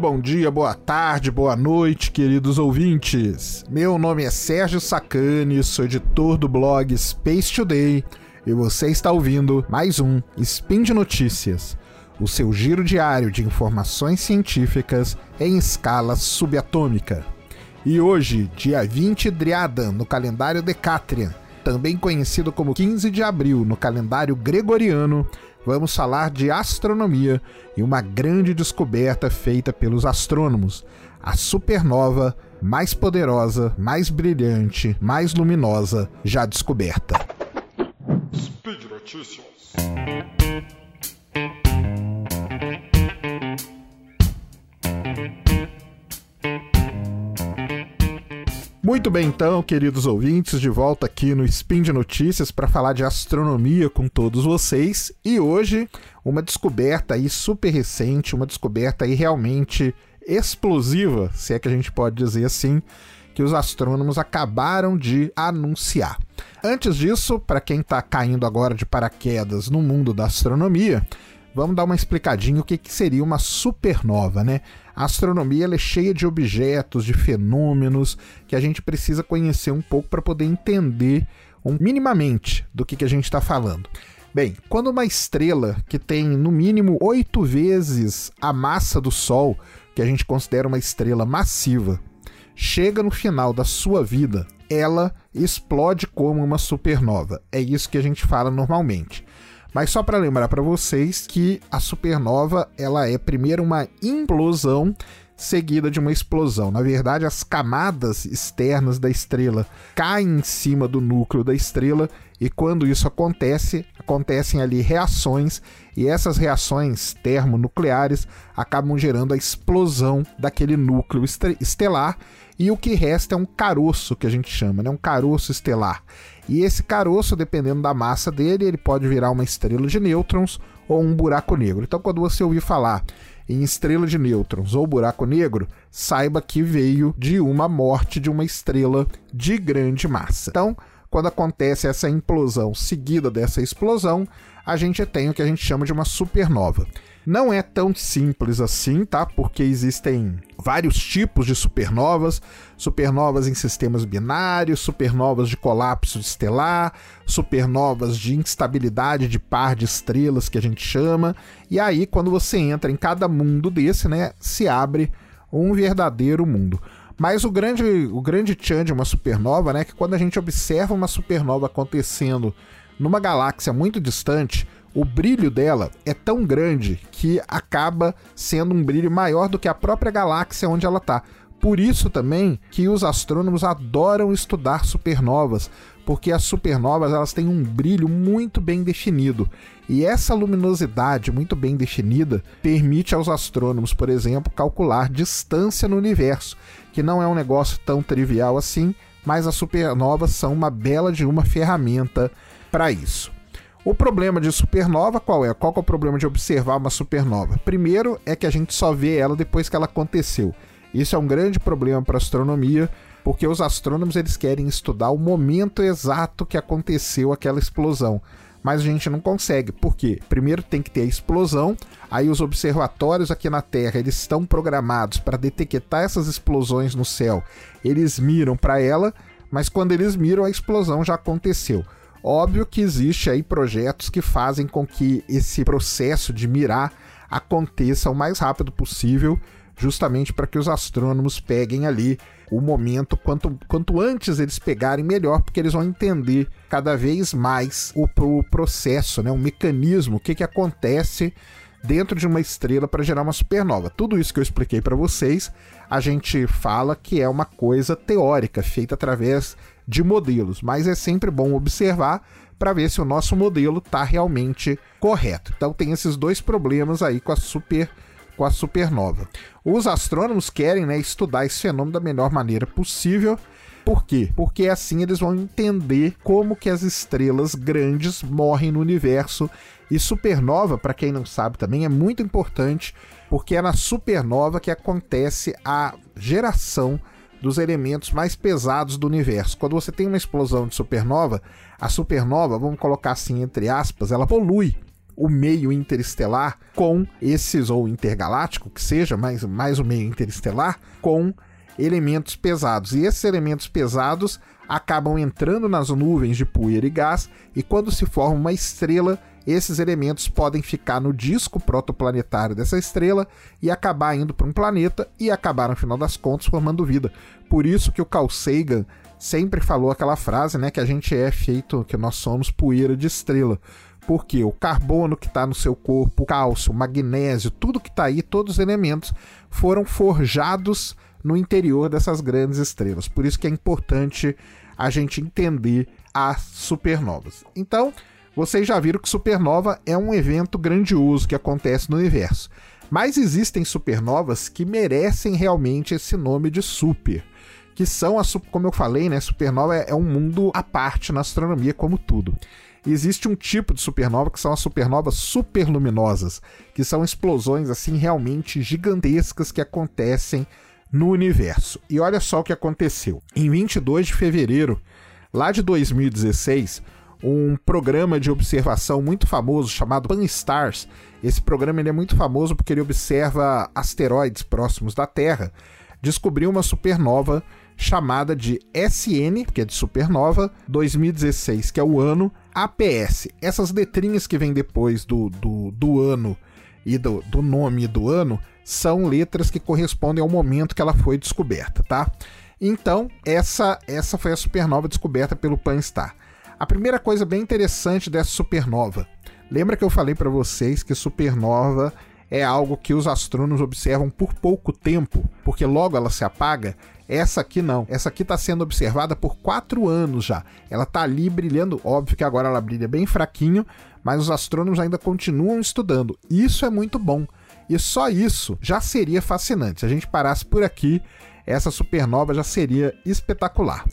bom dia, boa tarde, boa noite, queridos ouvintes. Meu nome é Sérgio Sacani, sou editor do blog Space Today e você está ouvindo mais um Spin de Notícias, o seu giro diário de informações científicas em escala subatômica. E hoje, dia 20 Driadan, no calendário Decatrian, também conhecido como 15 de abril no calendário gregoriano, vamos falar de astronomia e uma grande descoberta feita pelos astrônomos: a supernova mais poderosa, mais brilhante, mais luminosa já descoberta. Speed Notícias. Muito bem, então, queridos ouvintes, de volta aqui no Spin de Notícias para falar de astronomia com todos vocês. E hoje, uma descoberta aí super recente, uma descoberta aí realmente explosiva, se é que a gente pode dizer assim, que os astrônomos acabaram de anunciar. Antes disso, para quem está caindo agora de paraquedas no mundo da astronomia, vamos dar uma explicadinha o que, que seria uma supernova, né? A astronomia é cheia de objetos, de fenômenos que a gente precisa conhecer um pouco para poder entender um, minimamente do que, que a gente está falando. Bem, quando uma estrela que tem no mínimo oito vezes a massa do Sol, que a gente considera uma estrela massiva, chega no final da sua vida, ela explode como uma supernova. É isso que a gente fala normalmente. Mas só para lembrar para vocês que a supernova ela é primeiro uma implosão seguida de uma explosão. Na verdade, as camadas externas da estrela caem em cima do núcleo da estrela e quando isso acontece, acontecem ali reações e essas reações termonucleares acabam gerando a explosão daquele núcleo estelar e o que resta é um caroço que a gente chama, né? um caroço estelar. E esse caroço, dependendo da massa dele, ele pode virar uma estrela de nêutrons ou um buraco negro. Então, quando você ouvir falar em estrela de nêutrons ou buraco negro, saiba que veio de uma morte de uma estrela de grande massa. Então, quando acontece essa implosão seguida dessa explosão, a gente tem o que a gente chama de uma supernova. Não é tão simples assim, tá? Porque existem vários tipos de supernovas, supernovas em sistemas binários, supernovas de colapso estelar, supernovas de instabilidade de par de estrelas que a gente chama. E aí, quando você entra em cada mundo desse, né, se abre um verdadeiro mundo. Mas o grande, o grande tchan de uma supernova, né, é que quando a gente observa uma supernova acontecendo numa galáxia muito distante, o brilho dela é tão grande que acaba sendo um brilho maior do que a própria galáxia onde ela está. Por isso também que os astrônomos adoram estudar supernovas, porque as supernovas elas têm um brilho muito bem definido. E essa luminosidade muito bem definida permite aos astrônomos, por exemplo, calcular distância no universo, que não é um negócio tão trivial assim, mas as supernovas são uma bela de uma ferramenta para isso. O problema de supernova qual é? Qual é o problema de observar uma supernova? Primeiro é que a gente só vê ela depois que ela aconteceu. Isso é um grande problema para astronomia, porque os astrônomos eles querem estudar o momento exato que aconteceu aquela explosão. Mas a gente não consegue, por quê? Primeiro tem que ter a explosão, aí os observatórios aqui na Terra eles estão programados para detectar essas explosões no céu. Eles miram para ela, mas quando eles miram a explosão já aconteceu. Óbvio que existe aí projetos que fazem com que esse processo de mirar aconteça o mais rápido possível, justamente para que os astrônomos peguem ali o momento quanto, quanto antes eles pegarem melhor, porque eles vão entender cada vez mais o, o processo, né, o mecanismo, o que, que acontece dentro de uma estrela para gerar uma supernova. Tudo isso que eu expliquei para vocês, a gente fala que é uma coisa teórica, feita através de modelos, mas é sempre bom observar para ver se o nosso modelo está realmente correto. Então tem esses dois problemas aí com a super com a supernova. Os astrônomos querem né, estudar esse fenômeno da melhor maneira possível. Por quê? Porque assim eles vão entender como que as estrelas grandes morrem no universo. E supernova, para quem não sabe também, é muito importante, porque é na supernova que acontece a geração dos elementos mais pesados do universo. Quando você tem uma explosão de supernova, a supernova, vamos colocar assim entre aspas, ela polui o meio interestelar com esses, ou intergaláctico, que seja, mais, mais o meio interestelar, com elementos pesados. E esses elementos pesados acabam entrando nas nuvens de poeira e gás, e quando se forma uma estrela, esses elementos podem ficar no disco protoplanetário dessa estrela e acabar indo para um planeta e acabar, no final das contas, formando vida. Por isso que o Carl Sagan sempre falou aquela frase, né, que a gente é feito, que nós somos poeira de estrela. Porque o carbono que está no seu corpo, o cálcio, o magnésio, tudo que está aí, todos os elementos foram forjados no interior dessas grandes estrelas. Por isso que é importante a gente entender as supernovas. Então, vocês já viram que supernova é um evento grandioso que acontece no universo. Mas existem supernovas que merecem realmente esse nome de super. Que são, as, como eu falei, né? Supernova é, é um mundo à parte na astronomia, como tudo. Existe um tipo de supernova que são as supernovas superluminosas, que são explosões assim realmente gigantescas que acontecem no universo. E olha só o que aconteceu. Em 22 de fevereiro, lá de 2016, um programa de observação muito famoso chamado Pan-STARRS. Esse programa ele é muito famoso porque ele observa asteroides próximos da Terra. Descobriu uma supernova chamada de SN, que é de supernova, 2016, que é o ano APS. Essas letrinhas que vêm depois do, do, do ano e do, do nome do ano são letras que correspondem ao momento que ela foi descoberta, tá? Então, essa essa foi a supernova descoberta pelo Pan-STAR. A primeira coisa bem interessante dessa supernova. Lembra que eu falei para vocês que supernova é algo que os astrônomos observam por pouco tempo, porque logo ela se apaga? Essa aqui não. Essa aqui está sendo observada por quatro anos já. Ela está ali brilhando. Óbvio que agora ela brilha bem fraquinho, mas os astrônomos ainda continuam estudando. Isso é muito bom. E só isso já seria fascinante. Se a gente parasse por aqui, essa supernova já seria espetacular.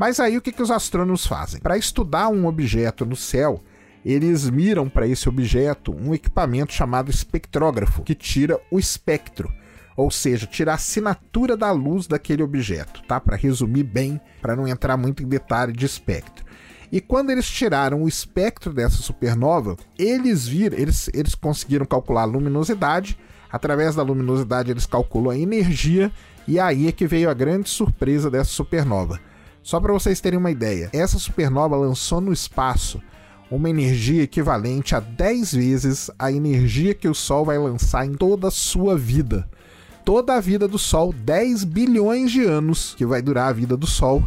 Mas aí o que, que os astrônomos fazem? Para estudar um objeto no céu, eles miram para esse objeto um equipamento chamado espectrógrafo, que tira o espectro, ou seja, tira a assinatura da luz daquele objeto, tá? Para resumir bem, para não entrar muito em detalhe de espectro. E quando eles tiraram o espectro dessa supernova, eles viram, eles, eles conseguiram calcular a luminosidade. Através da luminosidade, eles calculam a energia, e aí é que veio a grande surpresa dessa supernova. Só para vocês terem uma ideia, essa supernova lançou no espaço uma energia equivalente a 10 vezes a energia que o Sol vai lançar em toda a sua vida. Toda a vida do Sol, 10 bilhões de anos que vai durar a vida do Sol,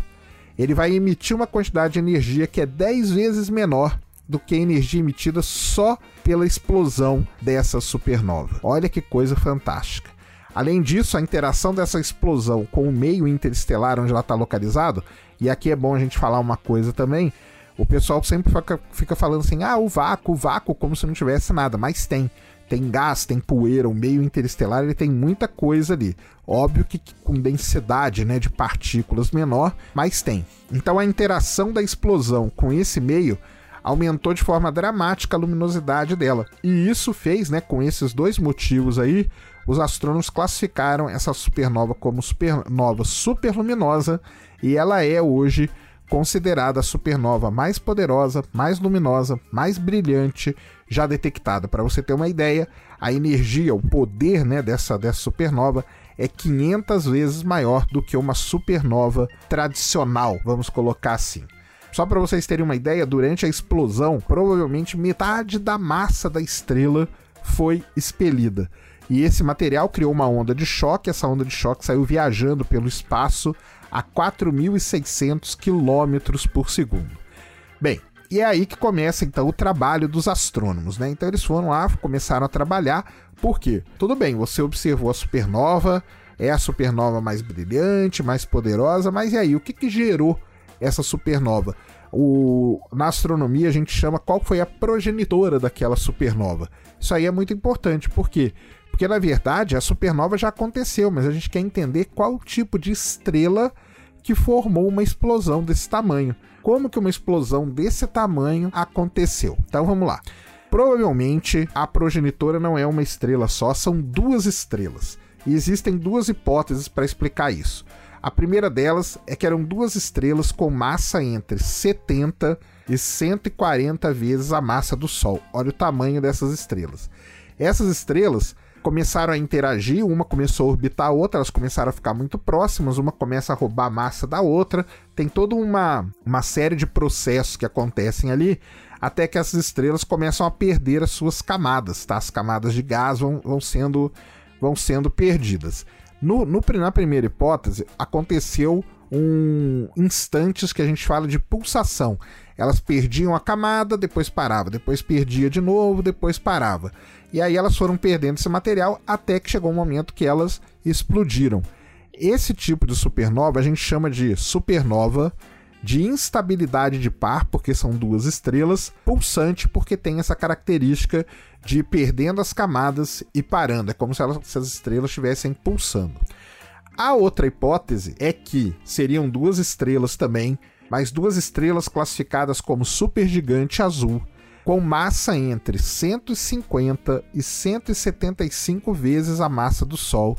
ele vai emitir uma quantidade de energia que é 10 vezes menor do que a energia emitida só pela explosão dessa supernova. Olha que coisa fantástica. Além disso, a interação dessa explosão com o meio interestelar onde ela está localizado, e aqui é bom a gente falar uma coisa também, o pessoal sempre fica, falando assim, ah, o vácuo, o vácuo, como se não tivesse nada, mas tem. Tem gás, tem poeira, o meio interestelar ele tem muita coisa ali. Óbvio que com densidade né, de partículas menor, mas tem. Então a interação da explosão com esse meio aumentou de forma dramática a luminosidade dela. E isso fez, né, com esses dois motivos aí, os astrônomos classificaram essa supernova como supernova superluminosa e ela é hoje considerada a supernova mais poderosa, mais luminosa, mais brilhante já detectada. Para você ter uma ideia, a energia, o poder né, dessa, dessa supernova é 500 vezes maior do que uma supernova tradicional, vamos colocar assim. Só para vocês terem uma ideia, durante a explosão, provavelmente metade da massa da estrela foi expelida. E esse material criou uma onda de choque, essa onda de choque saiu viajando pelo espaço a 4.600 km por segundo. Bem, e é aí que começa então o trabalho dos astrônomos, né? Então eles foram lá, começaram a trabalhar, por quê? Tudo bem, você observou a supernova, é a supernova mais brilhante, mais poderosa, mas e aí, o que, que gerou essa supernova? O, na astronomia a gente chama qual foi a progenitora daquela supernova. Isso aí é muito importante, por quê? Porque na verdade a supernova já aconteceu, mas a gente quer entender qual tipo de estrela que formou uma explosão desse tamanho. Como que uma explosão desse tamanho aconteceu? Então vamos lá. Provavelmente a progenitora não é uma estrela só, são duas estrelas. E existem duas hipóteses para explicar isso. A primeira delas é que eram duas estrelas com massa entre 70 e 140 vezes a massa do Sol. Olha o tamanho dessas estrelas. Essas estrelas começaram a interagir, uma começou a orbitar a outra, elas começaram a ficar muito próximas, uma começa a roubar a massa da outra. Tem toda uma, uma série de processos que acontecem ali até que essas estrelas começam a perder as suas camadas, tá? As camadas de gás vão, vão, sendo, vão sendo perdidas. No, no, na primeira hipótese, aconteceu um instantes que a gente fala de pulsação. Elas perdiam a camada, depois parava, depois perdia de novo, depois parava. E aí elas foram perdendo esse material até que chegou um momento que elas explodiram. Esse tipo de supernova a gente chama de supernova de instabilidade de par, porque são duas estrelas, pulsante, porque tem essa característica de ir perdendo as camadas e parando. É como se, elas, se as estrelas estivessem pulsando. A outra hipótese é que seriam duas estrelas também, mas duas estrelas classificadas como supergigante azul, com massa entre 150 e 175 vezes a massa do Sol,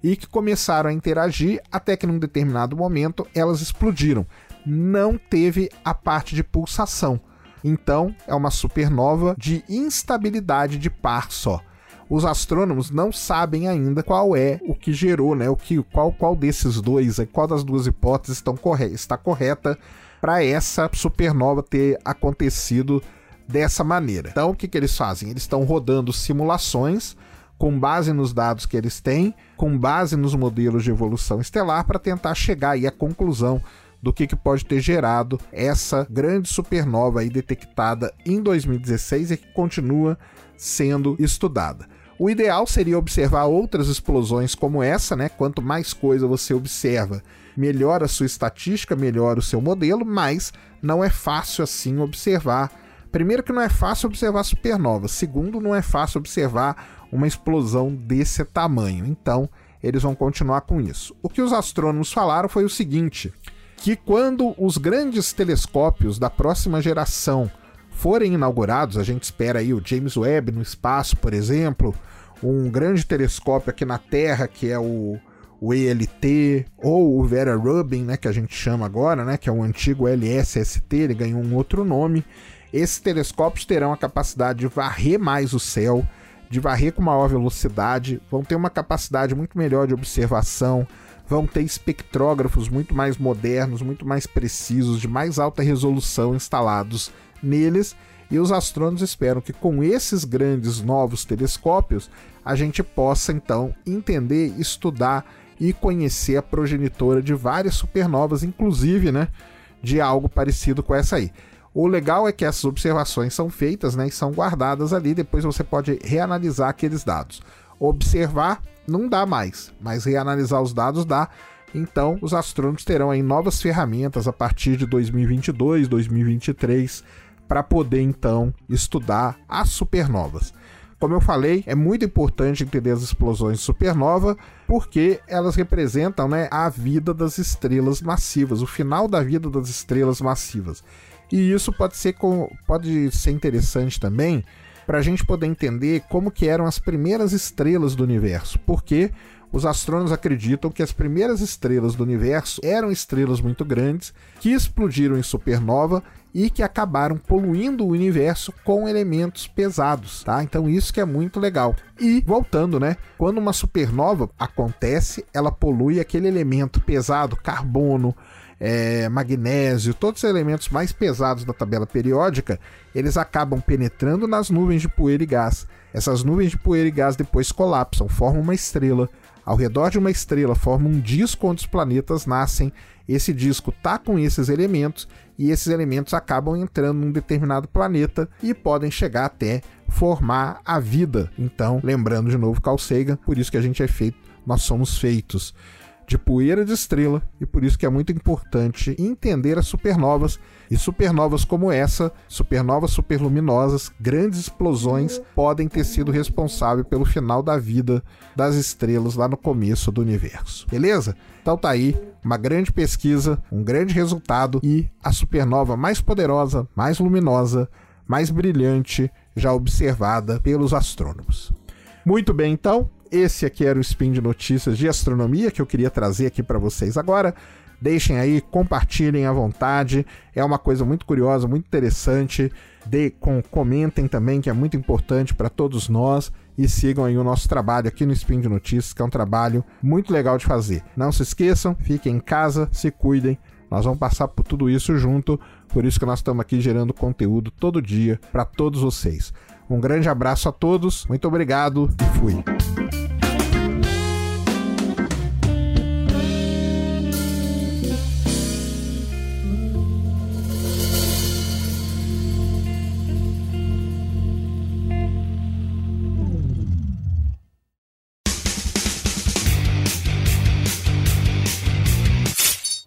e que começaram a interagir até que num determinado momento elas explodiram, não teve a parte de pulsação. Então, é uma supernova de instabilidade de par só. Os astrônomos não sabem ainda qual é o que gerou, né? O que, qual, qual desses dois, qual das duas hipóteses estão corre está correta para essa supernova ter acontecido dessa maneira. Então, o que, que eles fazem? Eles estão rodando simulações com base nos dados que eles têm, com base nos modelos de evolução estelar, para tentar chegar aí à conclusão do que, que pode ter gerado essa grande supernova aí detectada em 2016 e que continua sendo estudada. O ideal seria observar outras explosões como essa, né? Quanto mais coisa você observa, melhor a sua estatística, melhor o seu modelo, mas não é fácil assim observar. Primeiro que não é fácil observar supernovas, segundo não é fácil observar uma explosão desse tamanho. Então, eles vão continuar com isso. O que os astrônomos falaram foi o seguinte: que quando os grandes telescópios da próxima geração forem inaugurados, a gente espera aí o James Webb no espaço, por exemplo, um grande telescópio aqui na Terra que é o, o ELT ou o Vera Rubin, né, que a gente chama agora, né, que é o antigo LSST, ele ganhou um outro nome. Esses telescópios terão a capacidade de varrer mais o céu, de varrer com maior velocidade, vão ter uma capacidade muito melhor de observação, vão ter espectrógrafos muito mais modernos, muito mais precisos, de mais alta resolução instalados neles. E os astrônomos esperam que com esses grandes novos telescópios a gente possa então entender, estudar e conhecer a progenitora de várias supernovas, inclusive, né, de algo parecido com essa aí. O legal é que essas observações são feitas, né, e são guardadas ali, depois você pode reanalisar aqueles dados. Observar não dá mais, mas reanalisar os dados dá. Então, os astrônomos terão aí novas ferramentas a partir de 2022, 2023 para poder então estudar as supernovas. Como eu falei, é muito importante entender as explosões de supernova, porque elas representam né, a vida das estrelas massivas, o final da vida das estrelas massivas. E isso pode ser, pode ser interessante também para a gente poder entender como que eram as primeiras estrelas do universo, porque os astrônomos acreditam que as primeiras estrelas do universo eram estrelas muito grandes que explodiram em supernova e que acabaram poluindo o universo com elementos pesados, tá? Então isso que é muito legal. E voltando, né? Quando uma supernova acontece, ela polui aquele elemento pesado, carbono, é, magnésio, todos os elementos mais pesados da tabela periódica, eles acabam penetrando nas nuvens de poeira e gás. Essas nuvens de poeira e gás depois colapsam, formam uma estrela. Ao redor de uma estrela forma um disco onde os planetas nascem. Esse disco tá com esses elementos e esses elementos acabam entrando num determinado planeta e podem chegar até formar a vida. Então, lembrando de novo Carl Sagan, por isso que a gente é feito, nós somos feitos de poeira de estrela e por isso que é muito importante entender as supernovas e supernovas como essa, supernovas superluminosas, grandes explosões podem ter sido responsáveis pelo final da vida das estrelas lá no começo do universo. Beleza? Então tá aí uma grande pesquisa, um grande resultado e a supernova mais poderosa, mais luminosa, mais brilhante já observada pelos astrônomos. Muito bem, então, esse aqui era o Spin de Notícias de Astronomia que eu queria trazer aqui para vocês agora. Deixem aí, compartilhem à vontade. É uma coisa muito curiosa, muito interessante. De, com, comentem também, que é muito importante para todos nós. E sigam aí o nosso trabalho aqui no Spin de Notícias, que é um trabalho muito legal de fazer. Não se esqueçam, fiquem em casa, se cuidem. Nós vamos passar por tudo isso junto, por isso que nós estamos aqui gerando conteúdo todo dia para todos vocês. Um grande abraço a todos, muito obrigado e fui.